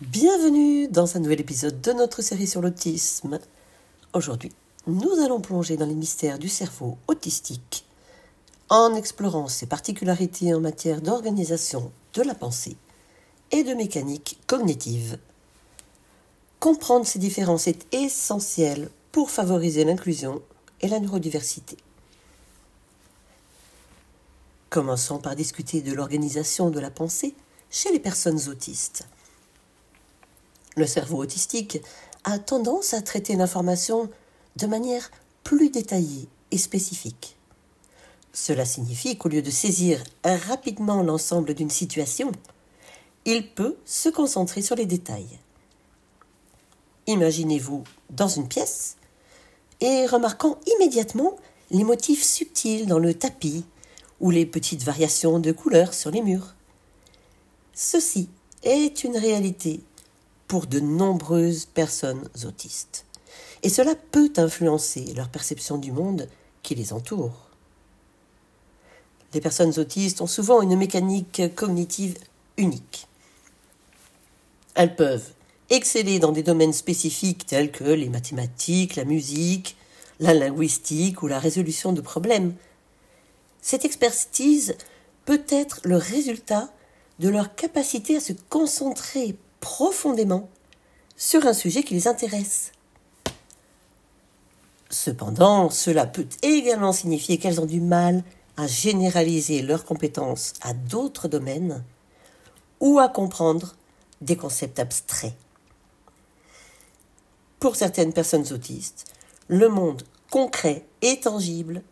Bienvenue dans un nouvel épisode de notre série sur l'autisme. Aujourd'hui, nous allons plonger dans les mystères du cerveau autistique en explorant ses particularités en matière d'organisation de la pensée et de mécanique cognitive. Comprendre ces différences est essentiel pour favoriser l'inclusion et la neurodiversité. Commençons par discuter de l'organisation de la pensée chez les personnes autistes. Le cerveau autistique a tendance à traiter l'information de manière plus détaillée et spécifique. Cela signifie qu'au lieu de saisir rapidement l'ensemble d'une situation, il peut se concentrer sur les détails. Imaginez-vous dans une pièce et remarquant immédiatement les motifs subtils dans le tapis ou les petites variations de couleurs sur les murs. Ceci est une réalité pour de nombreuses personnes autistes. Et cela peut influencer leur perception du monde qui les entoure. Les personnes autistes ont souvent une mécanique cognitive unique. Elles peuvent exceller dans des domaines spécifiques tels que les mathématiques, la musique, la linguistique ou la résolution de problèmes. Cette expertise peut être le résultat de leur capacité à se concentrer profondément sur un sujet qui les intéresse. Cependant, cela peut également signifier qu'elles ont du mal à généraliser leurs compétences à d'autres domaines ou à comprendre des concepts abstraits. Pour certaines personnes autistes, le monde concret et tangible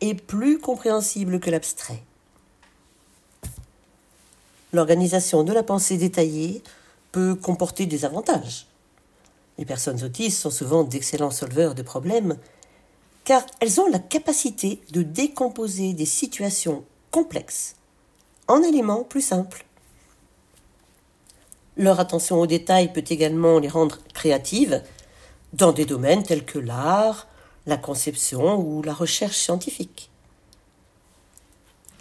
est plus compréhensible que l'abstrait. L'organisation de la pensée détaillée comporter des avantages. Les personnes autistes sont souvent d'excellents solveurs de problèmes car elles ont la capacité de décomposer des situations complexes en éléments plus simples. Leur attention aux détails peut également les rendre créatives dans des domaines tels que l'art, la conception ou la recherche scientifique.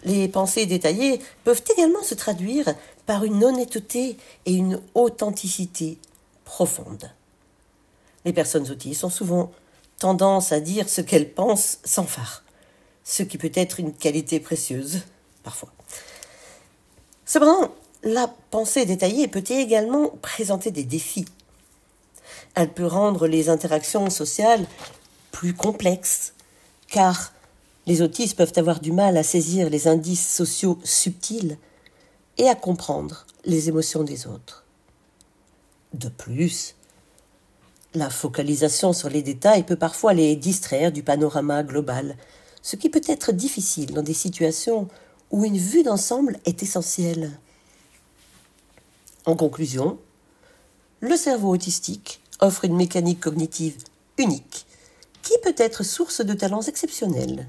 Les pensées détaillées peuvent également se traduire par une honnêteté et une authenticité profonde. Les personnes autistes ont souvent tendance à dire ce qu'elles pensent sans phare, ce qui peut être une qualité précieuse, parfois. Cependant, la pensée détaillée peut également présenter des défis. Elle peut rendre les interactions sociales plus complexes, car les autistes peuvent avoir du mal à saisir les indices sociaux subtils et à comprendre les émotions des autres. De plus, la focalisation sur les détails peut parfois les distraire du panorama global, ce qui peut être difficile dans des situations où une vue d'ensemble est essentielle. En conclusion, le cerveau autistique offre une mécanique cognitive unique qui peut être source de talents exceptionnels.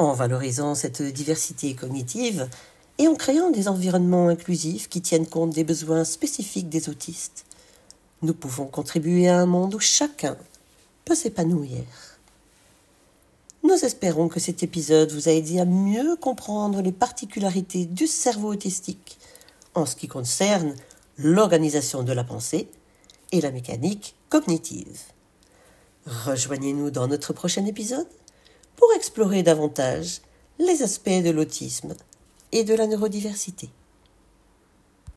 En valorisant cette diversité cognitive, et en créant des environnements inclusifs qui tiennent compte des besoins spécifiques des autistes, nous pouvons contribuer à un monde où chacun peut s'épanouir. Nous espérons que cet épisode vous a aidé à mieux comprendre les particularités du cerveau autistique en ce qui concerne l'organisation de la pensée et la mécanique cognitive. Rejoignez-nous dans notre prochain épisode pour explorer davantage les aspects de l'autisme et de la neurodiversité.